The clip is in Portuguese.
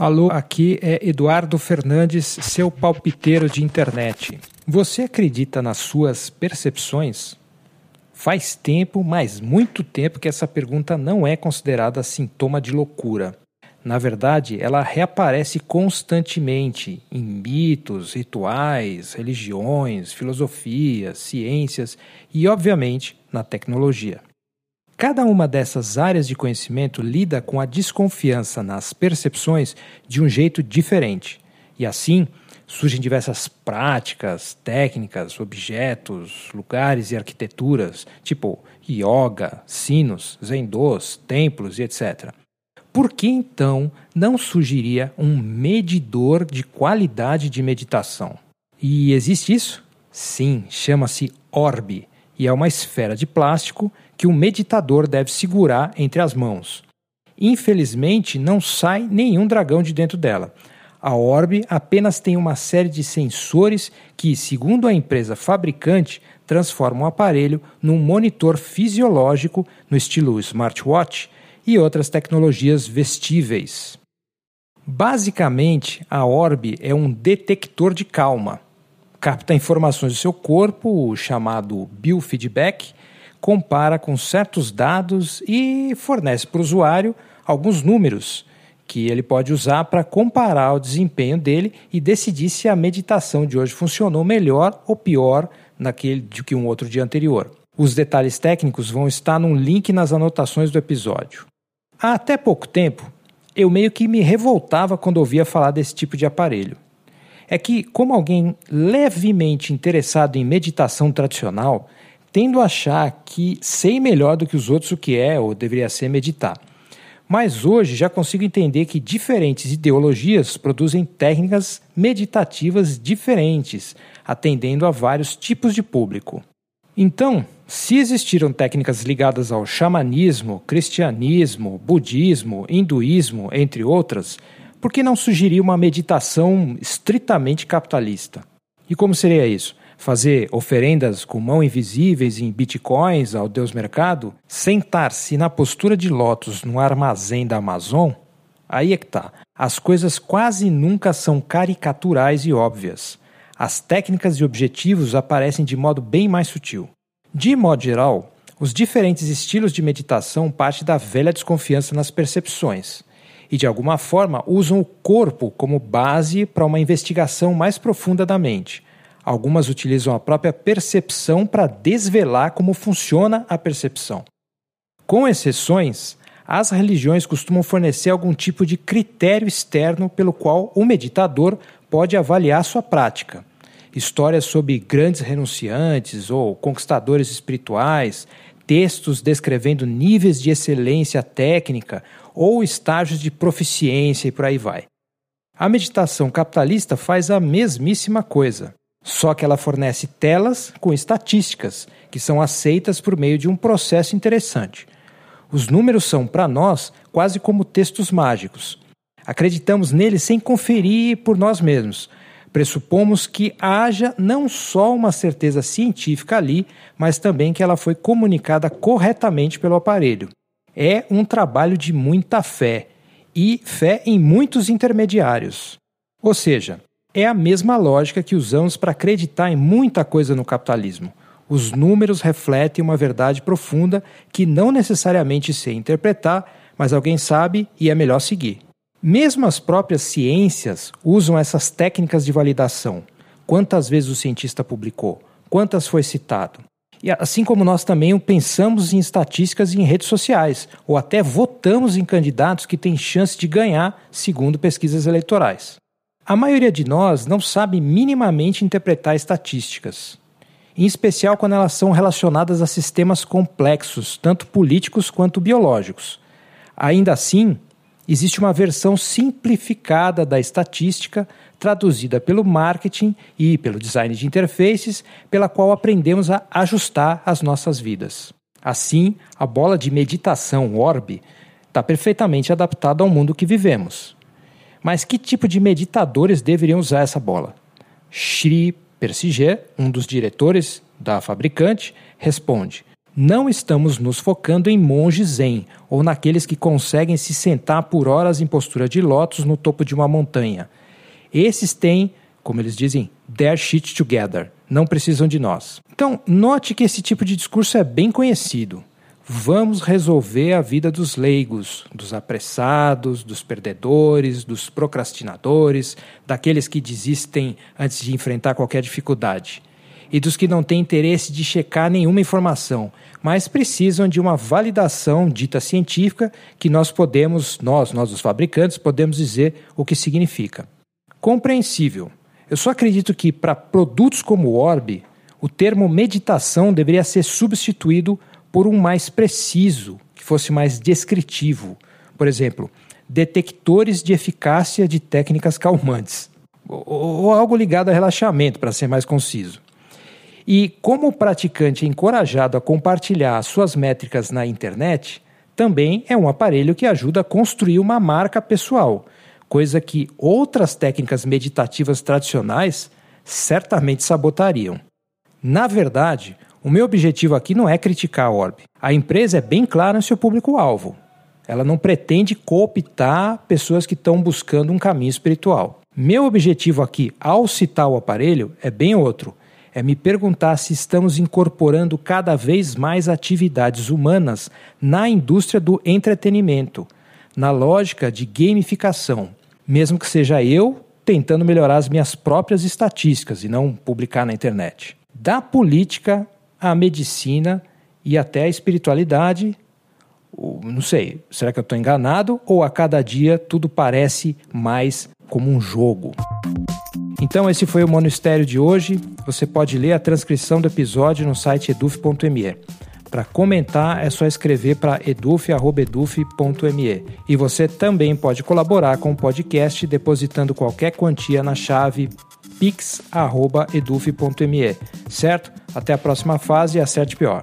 Alô, aqui é Eduardo Fernandes, seu palpiteiro de internet. Você acredita nas suas percepções? Faz tempo, mas muito tempo, que essa pergunta não é considerada sintoma de loucura. Na verdade, ela reaparece constantemente em mitos, rituais, religiões, filosofias, ciências e, obviamente, na tecnologia. Cada uma dessas áreas de conhecimento lida com a desconfiança nas percepções de um jeito diferente. E assim, surgem diversas práticas, técnicas, objetos, lugares e arquiteturas, tipo yoga, sinos, zendos, templos e etc. Por que então não surgiria um medidor de qualidade de meditação? E existe isso? Sim, chama-se orbe e é uma esfera de plástico que o meditador deve segurar entre as mãos. Infelizmente, não sai nenhum dragão de dentro dela. A Orbe apenas tem uma série de sensores que, segundo a empresa fabricante, transformam o aparelho num monitor fisiológico no estilo smartwatch e outras tecnologias vestíveis. Basicamente, a Orbe é um detector de calma. Capta informações do seu corpo, chamado biofeedback, compara com certos dados e fornece para o usuário alguns números que ele pode usar para comparar o desempenho dele e decidir se a meditação de hoje funcionou melhor ou pior naquele do que um outro dia anterior. Os detalhes técnicos vão estar num link nas anotações do episódio. Há até pouco tempo, eu meio que me revoltava quando ouvia falar desse tipo de aparelho. É que, como alguém levemente interessado em meditação tradicional, tendo a achar que sei melhor do que os outros o que é ou deveria ser meditar. Mas hoje já consigo entender que diferentes ideologias produzem técnicas meditativas diferentes, atendendo a vários tipos de público. Então, se existiram técnicas ligadas ao xamanismo, cristianismo, budismo, hinduísmo, entre outras, por que não sugerir uma meditação estritamente capitalista? E como seria isso? fazer oferendas com mão invisíveis em bitcoins ao Deus Mercado, sentar-se na postura de lótus no armazém da Amazon, aí é que tá. As coisas quase nunca são caricaturais e óbvias. As técnicas e objetivos aparecem de modo bem mais sutil. De modo geral, os diferentes estilos de meditação partem da velha desconfiança nas percepções e, de alguma forma, usam o corpo como base para uma investigação mais profunda da mente Algumas utilizam a própria percepção para desvelar como funciona a percepção. Com exceções, as religiões costumam fornecer algum tipo de critério externo pelo qual o meditador pode avaliar sua prática. Histórias sobre grandes renunciantes ou conquistadores espirituais, textos descrevendo níveis de excelência técnica ou estágios de proficiência e por aí vai. A meditação capitalista faz a mesmíssima coisa. Só que ela fornece telas com estatísticas, que são aceitas por meio de um processo interessante. Os números são, para nós, quase como textos mágicos. Acreditamos neles sem conferir por nós mesmos. Pressupomos que haja não só uma certeza científica ali, mas também que ela foi comunicada corretamente pelo aparelho. É um trabalho de muita fé e fé em muitos intermediários. Ou seja, é a mesma lógica que usamos para acreditar em muita coisa no capitalismo. Os números refletem uma verdade profunda que não necessariamente sei interpretar, mas alguém sabe e é melhor seguir. Mesmo as próprias ciências usam essas técnicas de validação. Quantas vezes o cientista publicou? Quantas foi citado? E assim como nós também pensamos em estatísticas em redes sociais, ou até votamos em candidatos que têm chance de ganhar, segundo pesquisas eleitorais. A maioria de nós não sabe minimamente interpretar estatísticas, em especial quando elas são relacionadas a sistemas complexos, tanto políticos quanto biológicos. Ainda assim, existe uma versão simplificada da estatística traduzida pelo marketing e pelo design de interfaces, pela qual aprendemos a ajustar as nossas vidas. Assim, a bola de meditação Orb está perfeitamente adaptada ao mundo que vivemos. Mas que tipo de meditadores deveriam usar essa bola? Shri Persiger, um dos diretores da fabricante, responde: Não estamos nos focando em monges zen ou naqueles que conseguem se sentar por horas em postura de lótus no topo de uma montanha. Esses têm, como eles dizem, their shit together. Não precisam de nós. Então, note que esse tipo de discurso é bem conhecido. Vamos resolver a vida dos leigos, dos apressados, dos perdedores, dos procrastinadores, daqueles que desistem antes de enfrentar qualquer dificuldade e dos que não têm interesse de checar nenhuma informação, mas precisam de uma validação dita científica que nós podemos, nós, nós os fabricantes, podemos dizer o que significa. Compreensível. Eu só acredito que para produtos como o Orb, o termo meditação deveria ser substituído por um mais preciso, que fosse mais descritivo. Por exemplo, detectores de eficácia de técnicas calmantes. Ou, ou algo ligado a relaxamento, para ser mais conciso. E como o praticante é encorajado a compartilhar suas métricas na internet, também é um aparelho que ajuda a construir uma marca pessoal, coisa que outras técnicas meditativas tradicionais certamente sabotariam. Na verdade, o meu objetivo aqui não é criticar a Orb. A empresa é bem clara no seu público-alvo. Ela não pretende cooptar pessoas que estão buscando um caminho espiritual. Meu objetivo aqui, ao citar o aparelho, é bem outro é me perguntar se estamos incorporando cada vez mais atividades humanas na indústria do entretenimento, na lógica de gamificação, mesmo que seja eu tentando melhorar as minhas próprias estatísticas e não publicar na internet. Da política à medicina e até à espiritualidade, não sei, será que eu estou enganado ou a cada dia tudo parece mais como um jogo? Então, esse foi o Monistério de hoje. Você pode ler a transcrição do episódio no site eduf.me. Para comentar, é só escrever para eduf.eduf.me. E você também pode colaborar com o podcast depositando qualquer quantia na chave pix.eduf.me. Certo? Até a próxima fase e acerte pior.